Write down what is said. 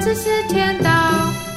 这些天道。